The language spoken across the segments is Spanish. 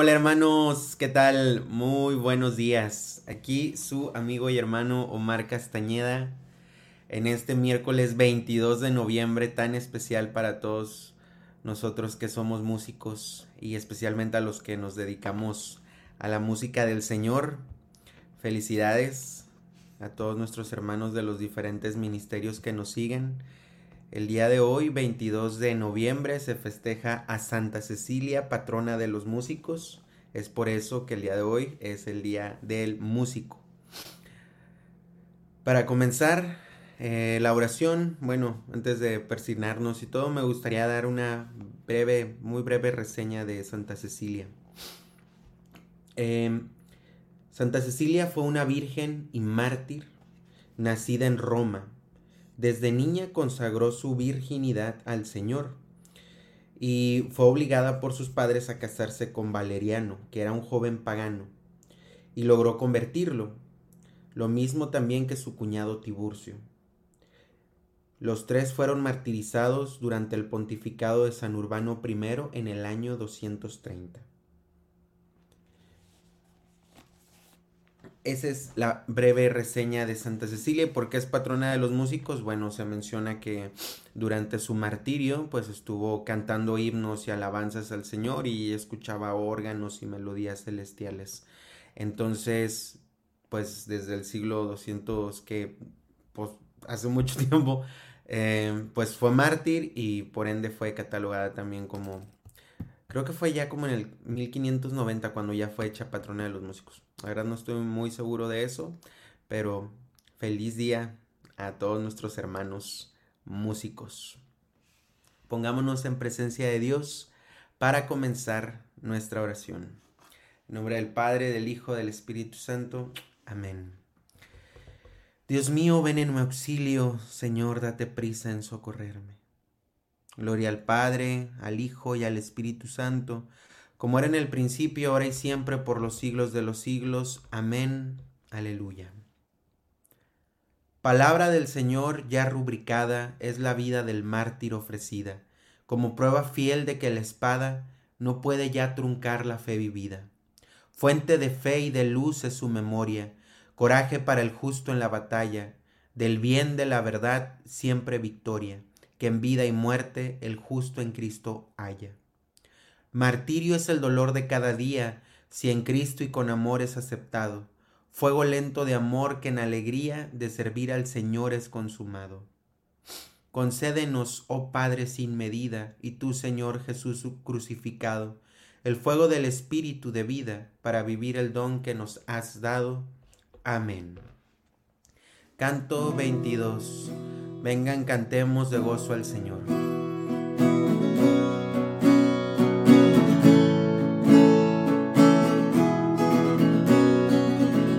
Hola hermanos, ¿qué tal? Muy buenos días. Aquí su amigo y hermano Omar Castañeda en este miércoles 22 de noviembre tan especial para todos nosotros que somos músicos y especialmente a los que nos dedicamos a la música del Señor. Felicidades a todos nuestros hermanos de los diferentes ministerios que nos siguen. El día de hoy, 22 de noviembre, se festeja a Santa Cecilia, patrona de los músicos. Es por eso que el día de hoy es el día del músico. Para comenzar eh, la oración, bueno, antes de persignarnos y todo, me gustaría dar una breve, muy breve reseña de Santa Cecilia. Em, Santa Cecilia fue una virgen y mártir nacida en Roma desde niña consagró su virginidad al Señor y fue obligada por sus padres a casarse con Valeriano, que era un joven pagano, y logró convertirlo, lo mismo también que su cuñado Tiburcio. Los tres fueron martirizados durante el pontificado de San Urbano I en el año 230. Esa es la breve reseña de Santa Cecilia. porque es patrona de los músicos? Bueno, se menciona que durante su martirio, pues estuvo cantando himnos y alabanzas al Señor y escuchaba órganos y melodías celestiales. Entonces, pues desde el siglo 200, que pues, hace mucho tiempo, eh, pues fue mártir y por ende fue catalogada también como Creo que fue ya como en el 1590 cuando ya fue hecha patrona de los músicos. La verdad no estoy muy seguro de eso, pero feliz día a todos nuestros hermanos músicos. Pongámonos en presencia de Dios para comenzar nuestra oración. En nombre del Padre, del Hijo, del Espíritu Santo. Amén. Dios mío, ven en mi auxilio, Señor, date prisa en socorrerme. Gloria al Padre, al Hijo y al Espíritu Santo, como era en el principio, ahora y siempre, por los siglos de los siglos. Amén. Aleluya. Palabra del Señor ya rubricada es la vida del mártir ofrecida, como prueba fiel de que la espada no puede ya truncar la fe vivida. Fuente de fe y de luz es su memoria, coraje para el justo en la batalla, del bien de la verdad siempre victoria que en vida y muerte el justo en Cristo haya. Martirio es el dolor de cada día, si en Cristo y con amor es aceptado, fuego lento de amor que en alegría de servir al Señor es consumado. Concédenos, oh Padre sin medida, y tú, Señor Jesús crucificado, el fuego del Espíritu de vida, para vivir el don que nos has dado. Amén. Canto 22. Vengan, cantemos de gozo al Señor.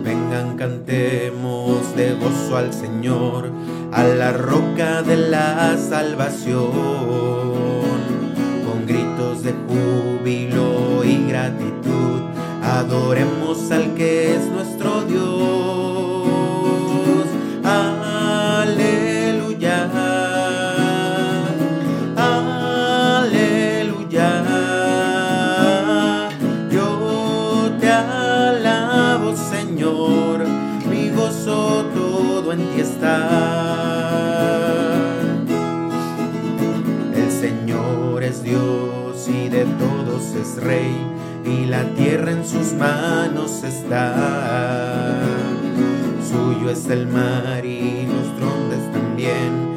Vengan, cantemos de gozo al Señor, a la roca de la salvación, con gritos de júbilo y gratitud, adoremos al que es nuestro Dios El Señor es Dios y de todos es Rey, y la tierra en sus manos está. Suyo es el mar y los trondes también,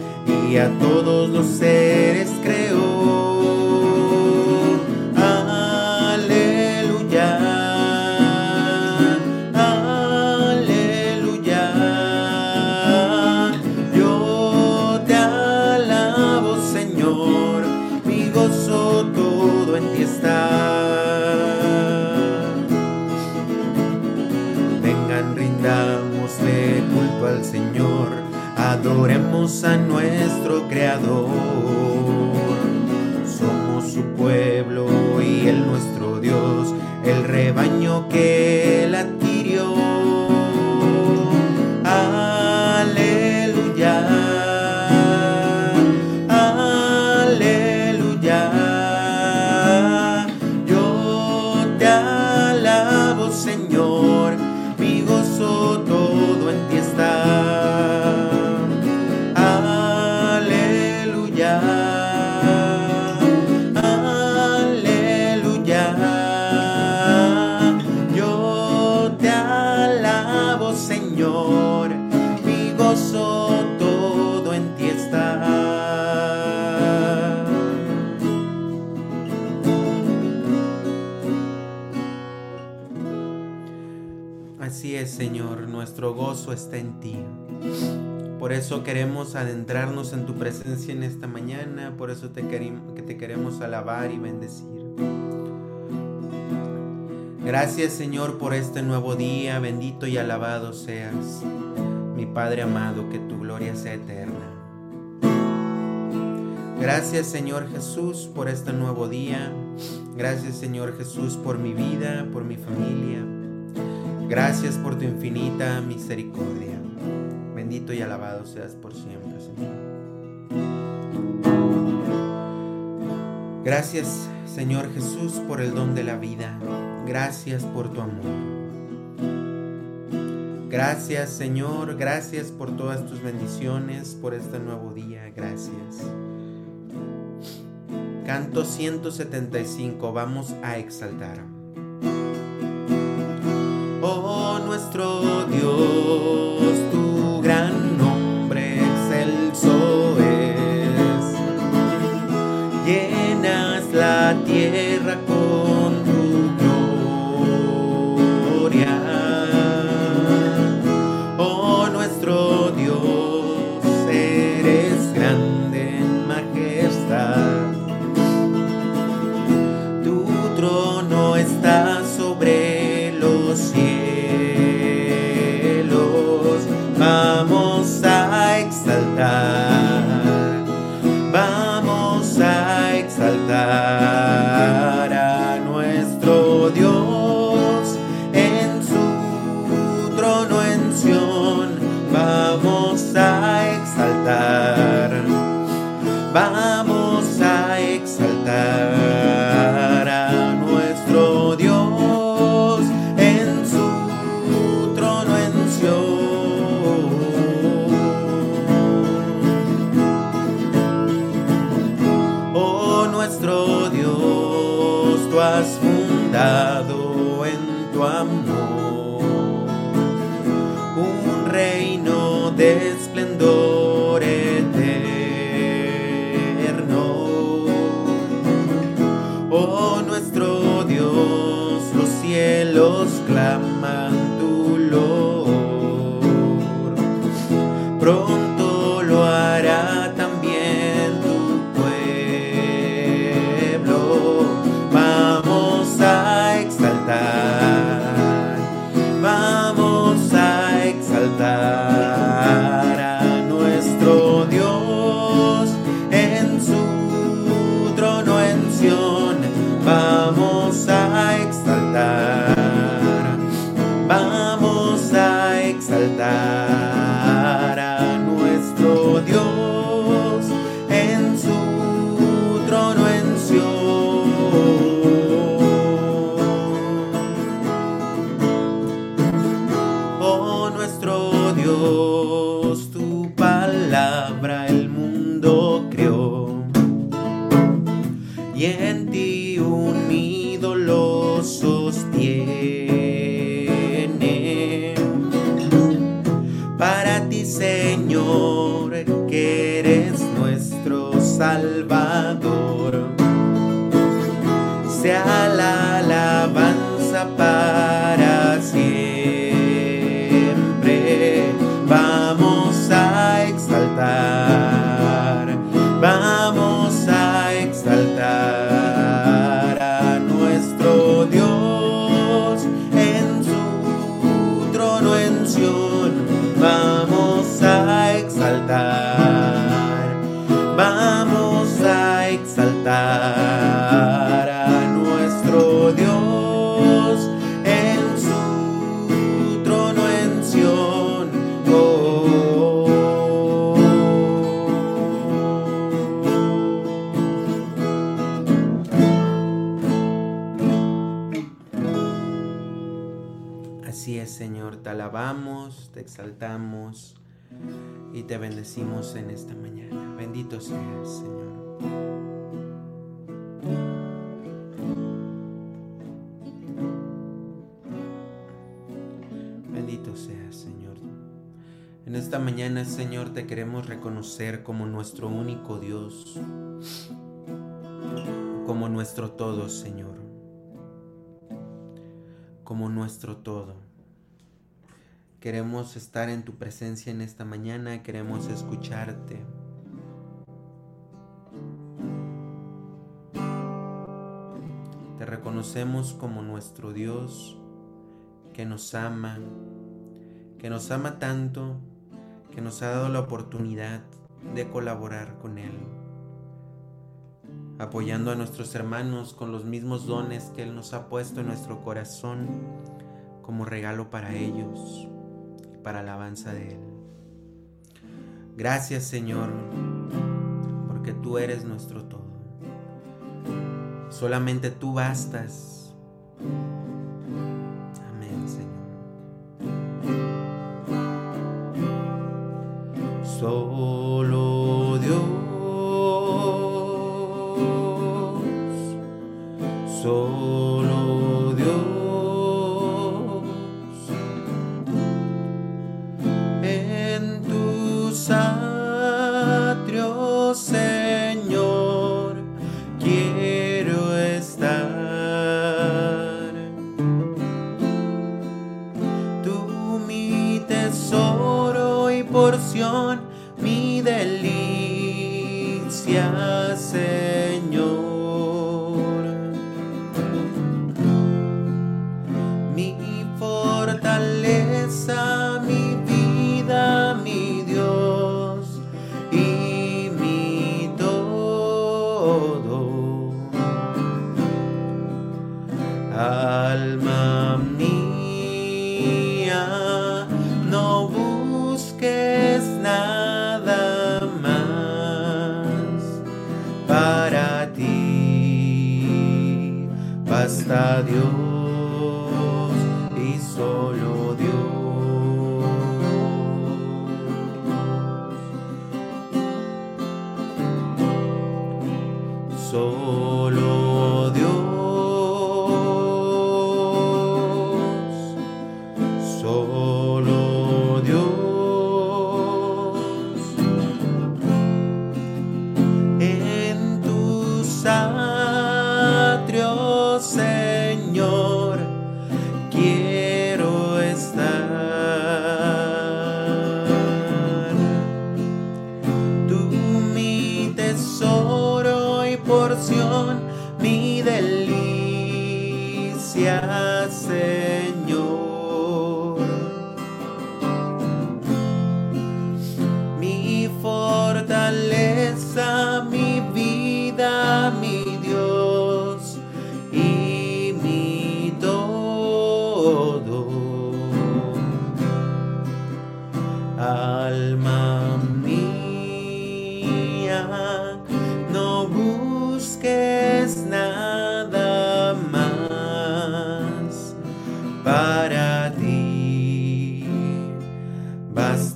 y a todos los seres a nuestro Creador. Nuestro gozo está en ti. Por eso queremos adentrarnos en tu presencia en esta mañana, por eso te, que te queremos alabar y bendecir. Gracias Señor por este nuevo día, bendito y alabado seas, mi Padre amado, que tu gloria sea eterna. Gracias Señor Jesús por este nuevo día, gracias Señor Jesús por mi vida, por mi familia. Gracias por tu infinita misericordia. Bendito y alabado seas por siempre, Señor. Gracias, Señor Jesús, por el don de la vida. Gracias por tu amor. Gracias, Señor. Gracias por todas tus bendiciones, por este nuevo día. Gracias. Canto 175. Vamos a exaltar. Nuestro Dios, nuestro Señor, te alabamos, te exaltamos y te bendecimos en esta mañana. Bendito seas, Señor. Bendito seas, Señor. En esta mañana, Señor, te queremos reconocer como nuestro único Dios, como nuestro todo, Señor, como nuestro todo. Queremos estar en tu presencia en esta mañana, queremos escucharte. Te reconocemos como nuestro Dios que nos ama, que nos ama tanto, que nos ha dado la oportunidad de colaborar con Él, apoyando a nuestros hermanos con los mismos dones que Él nos ha puesto en nuestro corazón como regalo para ellos para alabanza de Él. Gracias Señor, porque tú eres nuestro todo. Solamente tú bastas. porción, mi delicia será.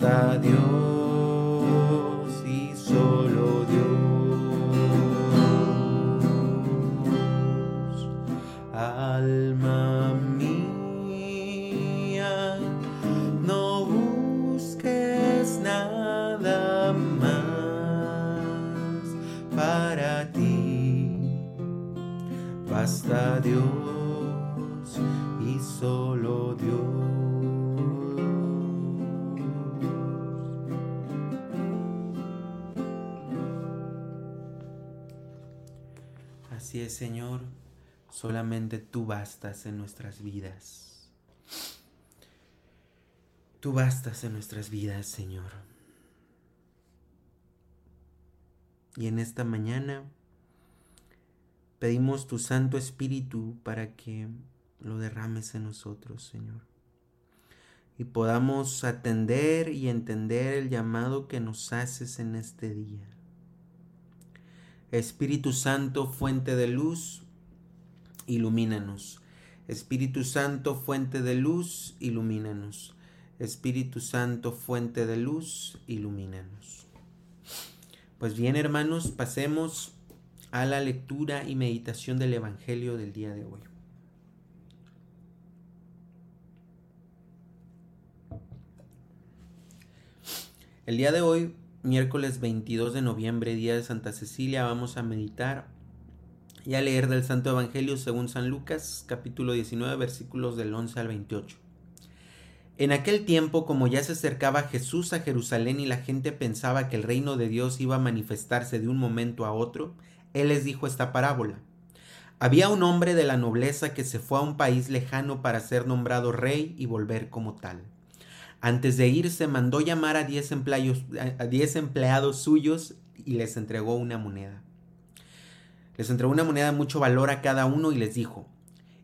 Es, Señor, solamente tú bastas en nuestras vidas. Tú bastas en nuestras vidas, Señor. Y en esta mañana pedimos tu Santo Espíritu para que lo derrames en nosotros, Señor. Y podamos atender y entender el llamado que nos haces en este día. Espíritu Santo, fuente de luz, ilumínanos. Espíritu Santo, fuente de luz, ilumínanos. Espíritu Santo, fuente de luz, ilumínanos. Pues bien, hermanos, pasemos a la lectura y meditación del Evangelio del día de hoy. El día de hoy, miércoles 22 de noviembre, día de Santa Cecilia, vamos a meditar y a leer del Santo Evangelio según San Lucas, capítulo 19, versículos del 11 al 28. En aquel tiempo, como ya se acercaba Jesús a Jerusalén y la gente pensaba que el reino de Dios iba a manifestarse de un momento a otro, Él les dijo esta parábola. Había un hombre de la nobleza que se fue a un país lejano para ser nombrado rey y volver como tal. Antes de irse mandó llamar a diez empleados, a diez empleados suyos y les entregó una moneda. Les entregó una moneda de mucho valor a cada uno y les dijo,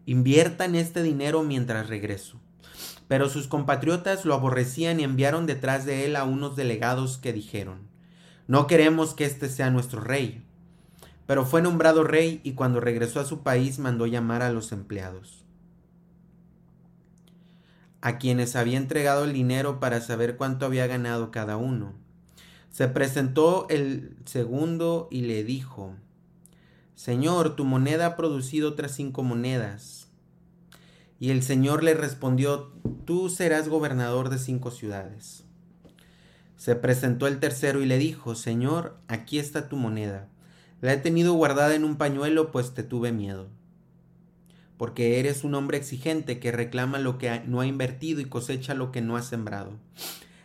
inviertan este dinero mientras regreso. Pero sus compatriotas lo aborrecían y enviaron detrás de él a unos delegados que dijeron, no queremos que este sea nuestro rey. Pero fue nombrado rey y cuando regresó a su país mandó llamar a los empleados, a quienes había entregado el dinero para saber cuánto había ganado cada uno. Se presentó el segundo y le dijo, Señor, tu moneda ha producido otras cinco monedas. Y el Señor le respondió, Tú serás gobernador de cinco ciudades. Se presentó el tercero y le dijo, Señor, aquí está tu moneda. La he tenido guardada en un pañuelo, pues te tuve miedo. Porque eres un hombre exigente que reclama lo que no ha invertido y cosecha lo que no ha sembrado.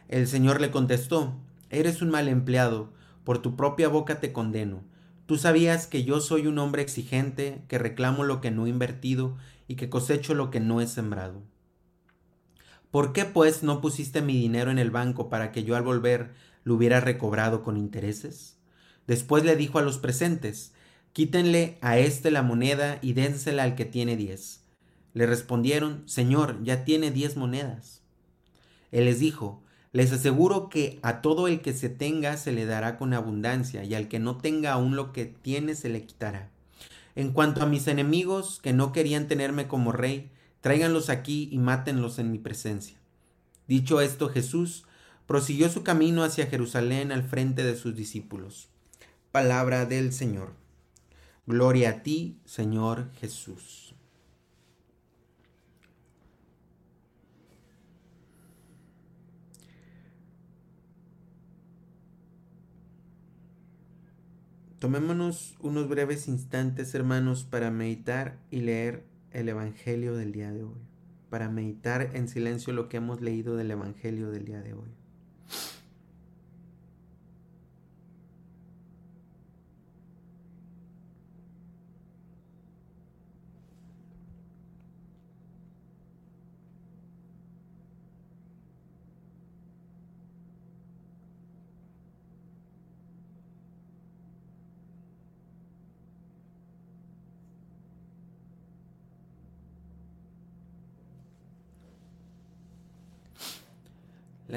El Señor le contestó, Eres un mal empleado, por tu propia boca te condeno Tú sabías que yo soy un hombre exigente, que reclamo lo que no he invertido y que cosecho lo que no he sembrado. ¿Por qué pues no pusiste mi dinero en el banco para que yo al volver lo hubiera recobrado con intereses? Después le dijo a los presentes, quítenle a éste la moneda y dénsela al que tiene diez. Le respondieron, Señor, ya tiene diez monedas. Él les dijo, les aseguro que a todo el que se tenga se le dará con abundancia, y al que no tenga aún lo que tiene se le quitará. En cuanto a mis enemigos que no querían tenerme como rey, tráiganlos aquí y mátenlos en mi presencia. Dicho esto, Jesús prosiguió su camino hacia Jerusalén al frente de sus discípulos. Palabra del Señor. Gloria a ti, Señor Jesús. Tomémonos unos breves instantes, hermanos, para meditar y leer el Evangelio del día de hoy, para meditar en silencio lo que hemos leído del Evangelio del día de hoy.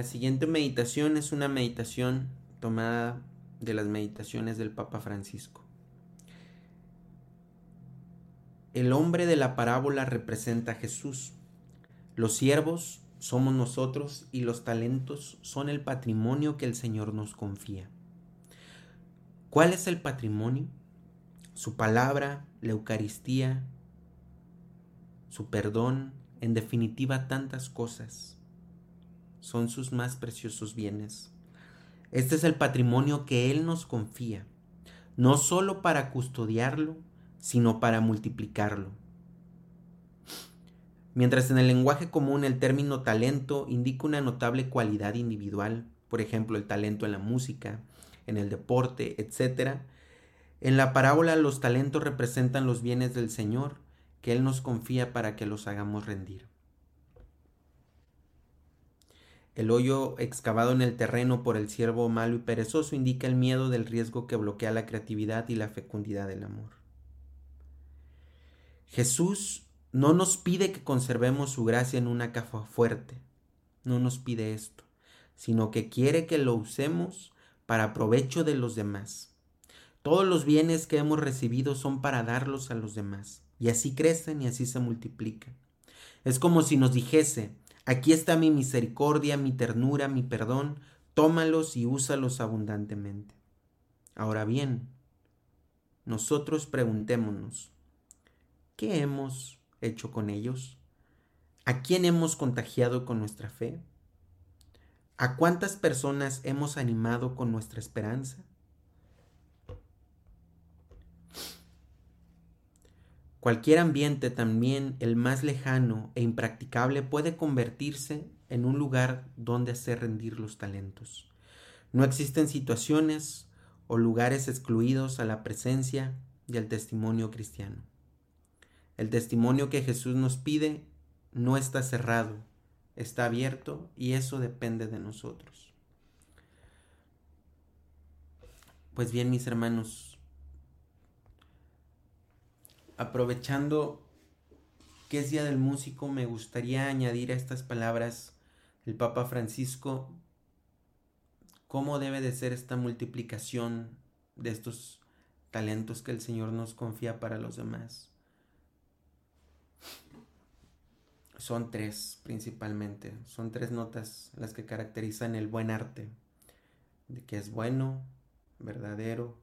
La siguiente meditación es una meditación tomada de las meditaciones del Papa Francisco. El hombre de la parábola representa a Jesús. Los siervos somos nosotros y los talentos son el patrimonio que el Señor nos confía. ¿Cuál es el patrimonio? Su palabra, la Eucaristía, su perdón, en definitiva tantas cosas son sus más preciosos bienes. Este es el patrimonio que Él nos confía, no solo para custodiarlo, sino para multiplicarlo. Mientras en el lenguaje común el término talento indica una notable cualidad individual, por ejemplo el talento en la música, en el deporte, etc., en la parábola los talentos representan los bienes del Señor que Él nos confía para que los hagamos rendir. El hoyo excavado en el terreno por el siervo malo y perezoso indica el miedo del riesgo que bloquea la creatividad y la fecundidad del amor. Jesús no nos pide que conservemos su gracia en una caja fuerte, no nos pide esto, sino que quiere que lo usemos para provecho de los demás. Todos los bienes que hemos recibido son para darlos a los demás. y así crecen y así se multiplican. Es como si nos dijese, aquí está mi misericordia, mi ternura, mi perdón, tómalos y úsalos abundantemente. Ahora bien, nosotros preguntémonos, ¿qué hemos hecho con ellos? ¿A quién hemos contagiado con nuestra fe? ¿A cuántas personas hemos animado con nuestra esperanza? Cualquier ambiente, también el más lejano e impracticable, puede convertirse en un lugar donde hacer rendir los talentos. No existen situaciones o lugares excluidos a la presencia y al testimonio cristiano. El testimonio que Jesús nos pide no está cerrado, está abierto y eso depende de nosotros. Pues bien, mis hermanos, aprovechando que es Día del Músico, me gustaría añadir a estas palabras el Papa Francisco cómo debe de ser esta multiplicación de estos talentos que el Señor nos confía para los demás. Son tres principalmente, son tres notas las que caracterizan el buen arte, de que es bueno, verdadero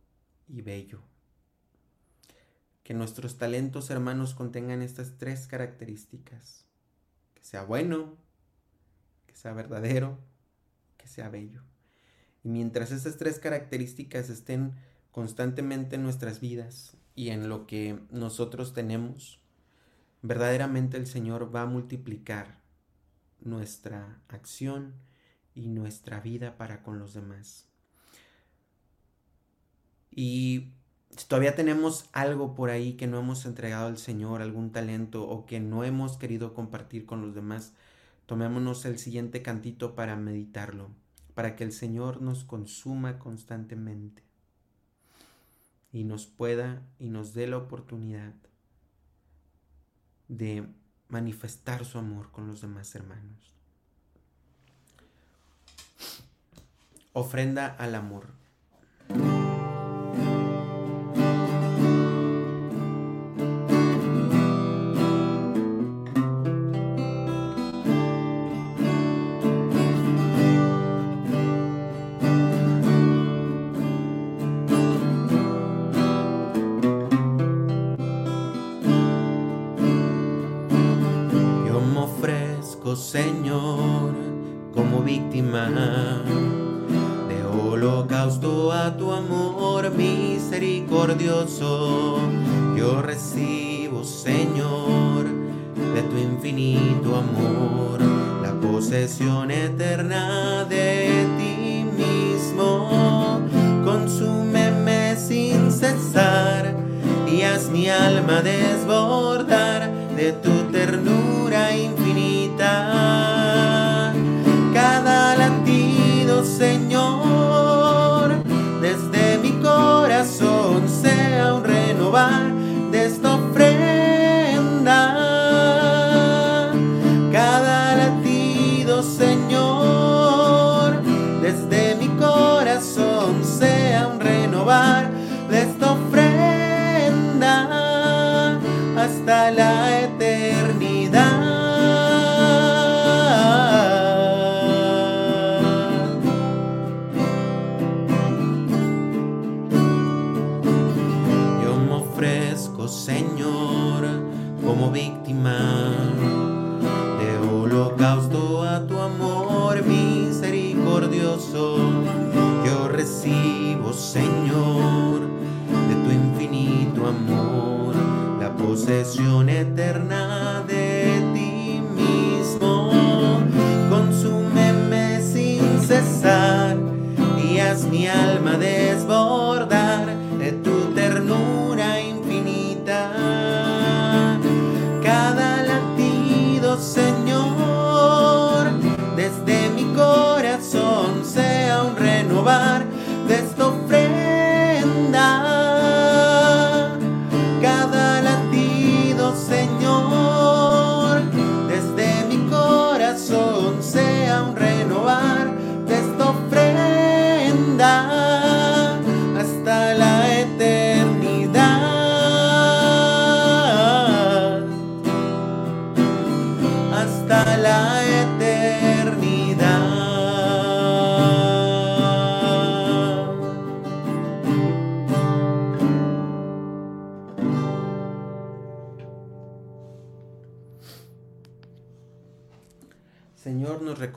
y bello que nuestros talentos hermanos contengan estas tres características. Que sea bueno, que sea verdadero, que sea bello. Y mientras esas tres características estén constantemente en nuestras vidas y en lo que nosotros tenemos, verdaderamente el Señor va a multiplicar nuestra acción y nuestra vida para con los demás. Y si todavía tenemos algo por ahí que no hemos entregado al Señor, algún talento o que no hemos querido compartir con los demás, tomémonos el siguiente cantito para meditarlo, para que el Señor nos consuma constantemente y nos pueda y nos dé la oportunidad de manifestar su amor con los demás hermanos. Ofrenda al amor. De holocausto a tu amor misericordioso. Yo recibo, Señor, de tu infinito amor, la posesión eterna de ti mismo. Consúmeme sin cesar y haz mi alma desbordar de tu ternura posesión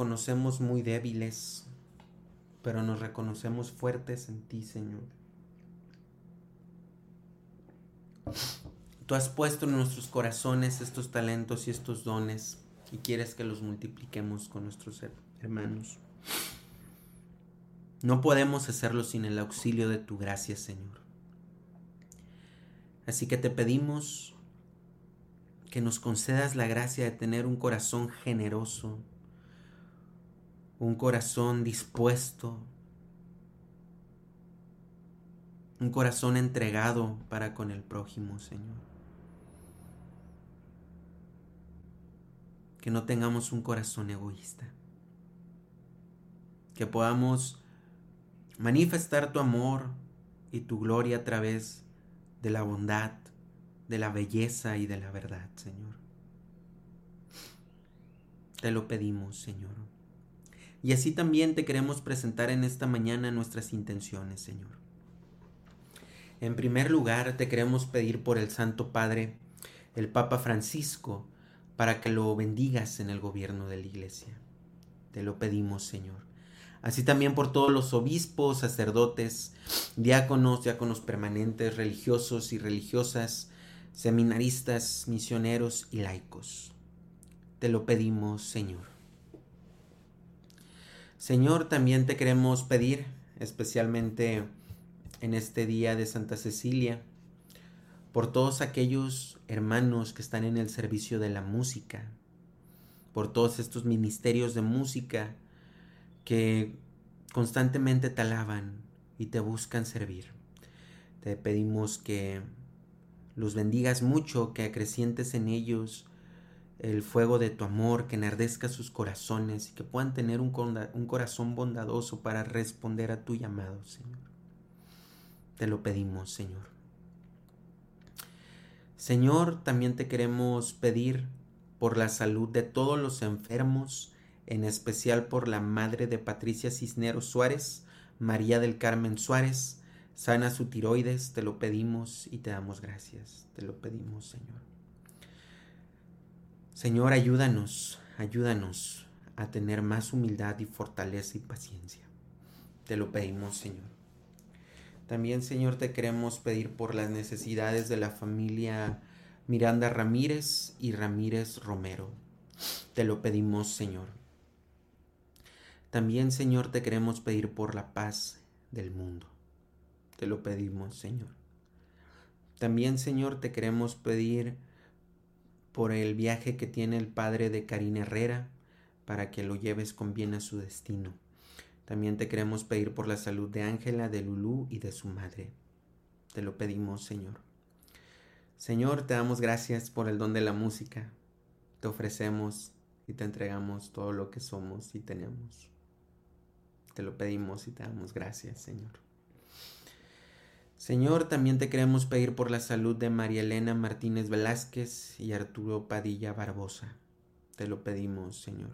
reconocemos muy débiles, pero nos reconocemos fuertes en ti, Señor. Tú has puesto en nuestros corazones estos talentos y estos dones y quieres que los multipliquemos con nuestros hermanos. No podemos hacerlo sin el auxilio de tu gracia, Señor. Así que te pedimos que nos concedas la gracia de tener un corazón generoso, un corazón dispuesto, un corazón entregado para con el prójimo, Señor. que no tengamos un corazón egoísta, que podamos manifestar tu amor y tu gloria a través de la bondad, de la belleza y de la verdad, Señor. Te lo pedimos, Señor. Y así también te queremos presentar en esta mañana nuestras intenciones, Señor. En primer lugar, te queremos pedir por el Santo Padre, el Papa Francisco, para que lo bendigas en el gobierno de la iglesia. Te lo pedimos, Señor. Así también por todos los obispos, sacerdotes, diáconos, diáconos permanentes, religiosos y religiosas, seminaristas, misioneros y laicos. Te lo pedimos, Señor. Señor, también te queremos pedir, especialmente en este día de Santa Cecilia, por todos aquellos hermanos que están en el servicio de la música, por todos estos ministerios de música que constantemente te alaban y te buscan servir. Te pedimos que los bendigas mucho, que acrecientes en ellos el fuego de tu amor, que enardezca sus corazones y que puedan tener un, corazón bondadoso para responder a tu llamado, Señor. Te lo pedimos, Señor. Señor, también te queremos pedir por la salud de todos los enfermos, en especial por la madre de Patricia Cisneros Suárez, María del Carmen Suárez. Sana su tiroides, te lo pedimos y te damos gracias. Te lo pedimos, Señor. Señor, ayúdanos, ayúdanos a tener más humildad y fortaleza y paciencia. Te lo pedimos, Señor. También, Señor, te queremos pedir por las necesidades de la familia Miranda Ramírez y Ramírez Romero. Te lo pedimos, Señor. También, Señor, te queremos pedir por la paz del mundo. Te lo pedimos, Señor. También, Señor, te queremos pedir por el viaje que tiene el padre de Karina Herrera, para que lo lleves con bien a su destino. También te queremos pedir por la salud de Ángela, de Lulú y de su madre. Te lo pedimos, Señor. Señor, te damos gracias por el don de la música. Te ofrecemos y te entregamos todo lo que somos y tenemos. Te lo pedimos y te damos gracias, Señor. Señor, también te queremos pedir por la salud de María Elena Martínez Velázquez y Arturo Padilla Barbosa. Te lo pedimos, Señor.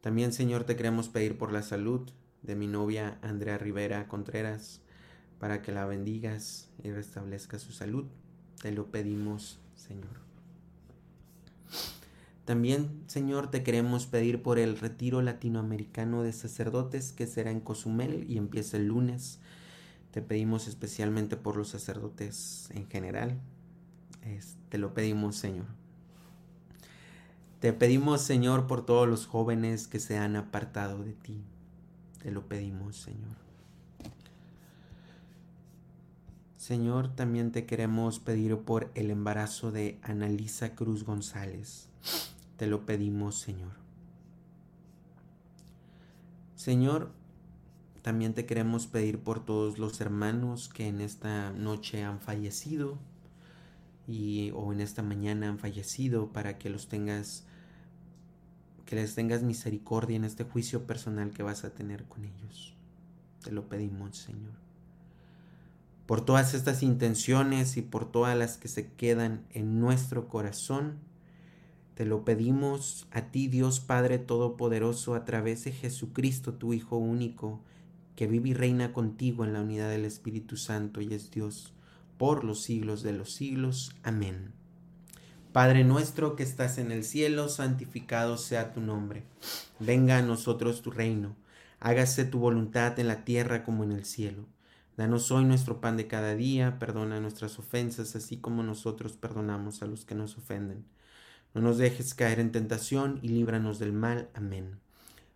También, Señor, te queremos pedir por la salud de mi novia Andrea Rivera Contreras, para que la bendigas y restablezca su salud. Te lo pedimos, Señor. También, Señor, te queremos pedir por el retiro latinoamericano de sacerdotes que será en Cozumel y empieza el lunes. Te pedimos especialmente por los sacerdotes en general. te lo pedimos, Señor. Te pedimos, Señor, por todos los jóvenes que se han apartado de ti. Te lo pedimos, Señor. Señor, también te queremos pedir por el embarazo de Analisa Cruz González. Te lo pedimos, Señor. Señor, también te queremos pedir por todos los hermanos que en esta noche han fallecido y o en esta mañana han fallecido para que los tengas que les tengas misericordia en este juicio personal que vas a tener con ellos. Te lo pedimos, Señor. Por todas estas intenciones y por todas las que se quedan en nuestro corazón, Te lo pedimos a ti, Dios Padre Todopoderoso, a través de Jesucristo, tu Hijo único, que vive y reina contigo en la unidad del Espíritu Santo y es Dios, por los siglos de los siglos. Amén. Padre nuestro que estás en el cielo, santificado sea tu nombre. Venga a nosotros tu reino. Hágase tu voluntad en la tierra como en el cielo. Danos hoy nuestro pan de cada día, perdona nuestras ofensas, así como nosotros perdonamos a los que nos ofenden no nos dejes caer en tentación y líbranos del mal. Amén.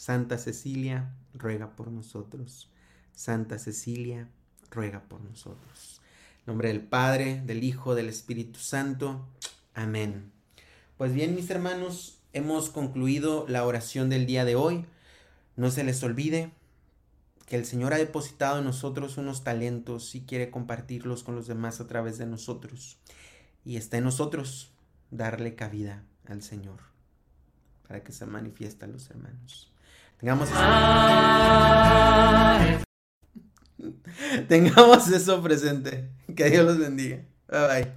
Santa Cecilia, ruega por nosotros. Santa Cecilia, ruega por nosotros. En nombre del Padre, del Hijo, del Espíritu Santo. Amén. Pues bien, mis hermanos, hemos concluido la oración del día de hoy. No se les olvide que el Señor ha depositado en nosotros unos talentos y quiere compartirlos con los demás a través de nosotros. Y está en nosotros darle cabida al Señor para que se manifiesten los hermanos. Tengamos eso. Tengamos eso presente. Que Dios los bendiga. Bye bye.